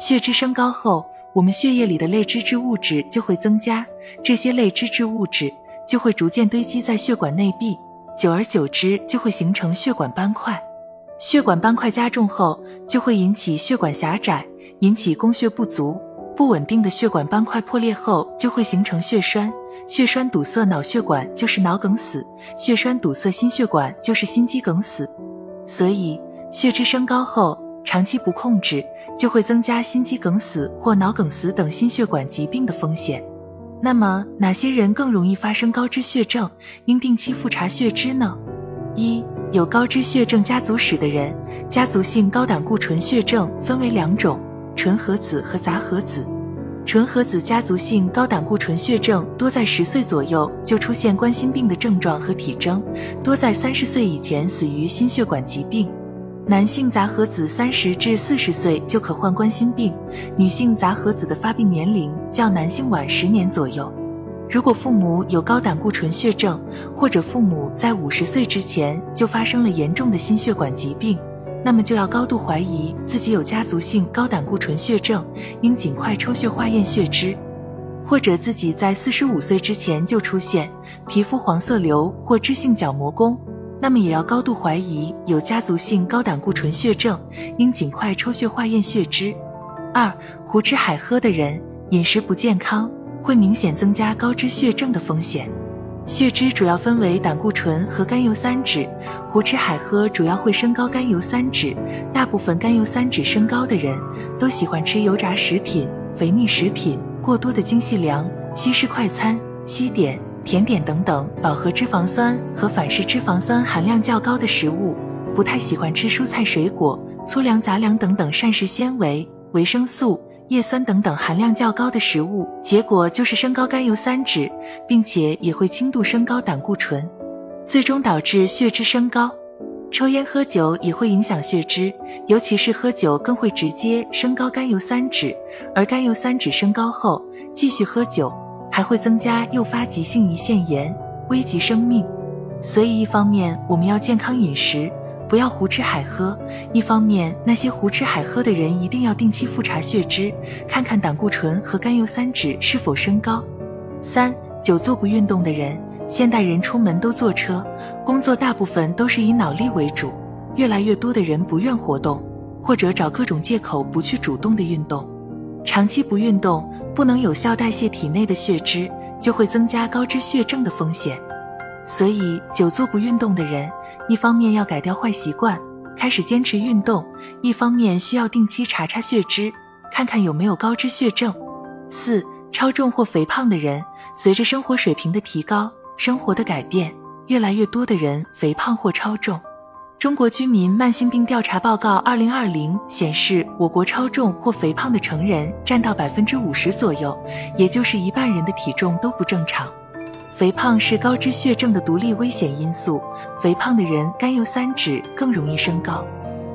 血脂升高后，我们血液里的类脂质物质就会增加，这些类脂质物质就会逐渐堆积在血管内壁，久而久之就会形成血管斑块。血管斑块加重后，就会引起血管狭窄，引起供血不足。不稳定的血管斑块破裂后，就会形成血栓。血栓堵塞脑血管就是脑梗死，血栓堵塞心血管就是心肌梗死。所以，血脂升高后，长期不控制，就会增加心肌梗死或脑梗死等心血管疾病的风险。那么，哪些人更容易发生高脂血症，应定期复查血脂呢？一有高脂血症家族史的人，家族性高胆固醇血症分为两种：纯合子和杂合子。纯合子家族性高胆固醇血症多在十岁左右就出现冠心病的症状和体征，多在三十岁以前死于心血管疾病。男性杂合子三十至四十岁就可患冠心病，女性杂合子的发病年龄较男性晚十年左右。如果父母有高胆固醇血症，或者父母在五十岁之前就发生了严重的心血管疾病，那么就要高度怀疑自己有家族性高胆固醇血症，应尽快抽血化验血脂；或者自己在四十五岁之前就出现皮肤黄色瘤或脂性角膜弓，那么也要高度怀疑有家族性高胆固醇血症，应尽快抽血化验血脂。二、胡吃海喝的人，饮食不健康。会明显增加高脂血症的风险。血脂主要分为胆固醇和甘油三酯，胡吃海喝主要会升高甘油三酯。大部分甘油三酯升高的人都喜欢吃油炸食品、肥腻食品、过多的精细粮、西式快餐、西点、甜点等等饱和脂肪酸和反式脂肪酸含量较高的食物，不太喜欢吃蔬菜水果、粗粮杂粮等等膳食纤维、维生素。叶酸等等含量较高的食物，结果就是升高甘油三酯，并且也会轻度升高胆固醇，最终导致血脂升高。抽烟喝酒也会影响血脂，尤其是喝酒更会直接升高甘油三酯，而甘油三酯升高后继续喝酒，还会增加诱发急性胰腺炎，危及生命。所以一方面我们要健康饮食。不要胡吃海喝。一方面，那些胡吃海喝的人一定要定期复查血脂，看看胆固醇和甘油三酯是否升高。三、久坐不运动的人，现代人出门都坐车，工作大部分都是以脑力为主，越来越多的人不愿活动，或者找各种借口不去主动的运动。长期不运动，不能有效代谢体内的血脂，就会增加高脂血症的风险。所以，久坐不运动的人。一方面要改掉坏习惯，开始坚持运动；一方面需要定期查查血脂，看看有没有高脂血症。四、超重或肥胖的人，随着生活水平的提高、生活的改变，越来越多的人肥胖或超重。中国居民慢性病调查报告二零二零显示，我国超重或肥胖的成人占到百分之五十左右，也就是一半人的体重都不正常。肥胖是高脂血症的独立危险因素，肥胖的人甘油三酯更容易升高，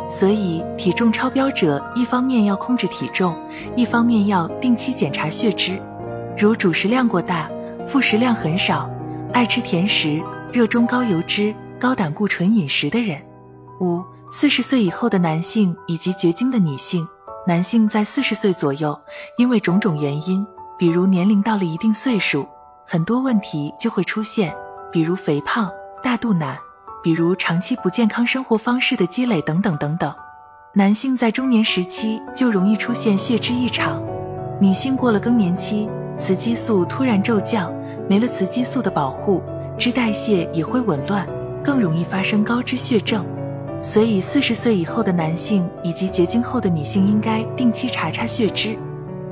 所以体重超标者一方面要控制体重，一方面要定期检查血脂。如主食量过大、副食量很少、爱吃甜食、热衷高油脂、高胆固醇饮食的人。五、四十岁以后的男性以及绝经的女性，男性在四十岁左右，因为种种原因，比如年龄到了一定岁数。很多问题就会出现，比如肥胖、大肚腩，比如长期不健康生活方式的积累等等等等。男性在中年时期就容易出现血脂异常，女性过了更年期，雌激素突然骤降，没了雌激素的保护，脂代谢也会紊乱，更容易发生高脂血症。所以，四十岁以后的男性以及绝经后的女性应该定期查查血脂。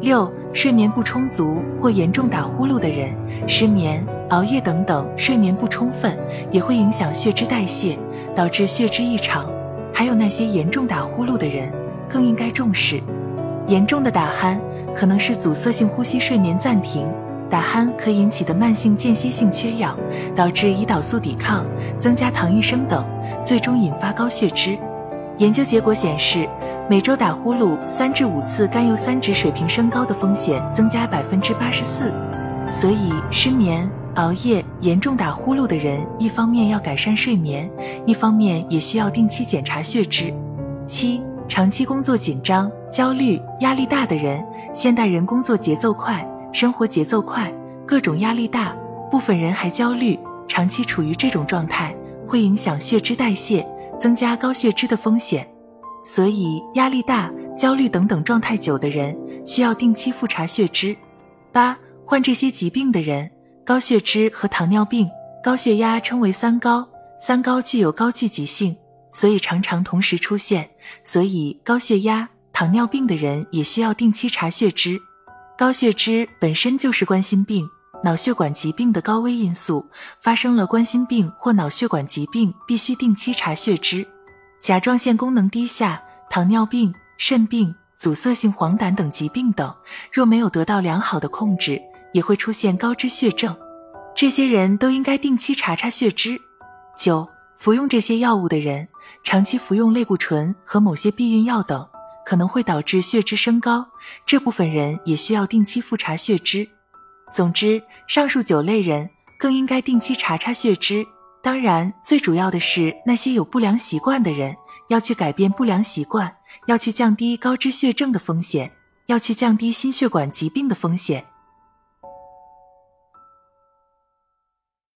六、睡眠不充足或严重打呼噜的人。失眠、熬夜等等，睡眠不充分也会影响血脂代谢，导致血脂异常。还有那些严重打呼噜的人，更应该重视。严重的打鼾可能是阻塞性呼吸睡眠暂停，打鼾可引起的慢性间歇性缺氧，导致胰岛素抵抗，增加糖异生等，最终引发高血脂。研究结果显示，每周打呼噜三至五次，甘油三酯水平升高的风险增加百分之八十四。所以，失眠、熬夜、严重打呼噜的人，一方面要改善睡眠，一方面也需要定期检查血脂。七、长期工作紧张、焦虑、压力大的人，现代人工作节奏快，生活节奏快，各种压力大，部分人还焦虑，长期处于这种状态，会影响血脂代谢，增加高血脂的风险。所以，压力大、焦虑等等状态久的人，需要定期复查血脂。八、患这些疾病的人，高血脂和糖尿病、高血压称为三高，三高具有高聚集性。所以常常同时出现，所以高血压、糖尿病的人也需要定期查血脂。高血脂本身就是冠心病、脑血管疾病的高危因素，发生了冠心病或脑血管疾病，必须定期查血脂。甲状腺功能低下、糖尿病、肾病、阻塞性黄疸等疾病等，若没有得到良好的控制，也会出现高脂血症。这些人都应该定期查查血脂。九、服用这些药物的人。长期服用类固醇和某些避孕药等，可能会导致血脂升高，这部分人也需要定期复查血脂。总之，上述九类人更应该定期查查血脂。当然，最主要的是那些有不良习惯的人，要去改变不良习惯，要去降低高脂血症的风险，要去降低心血管疾病的风险。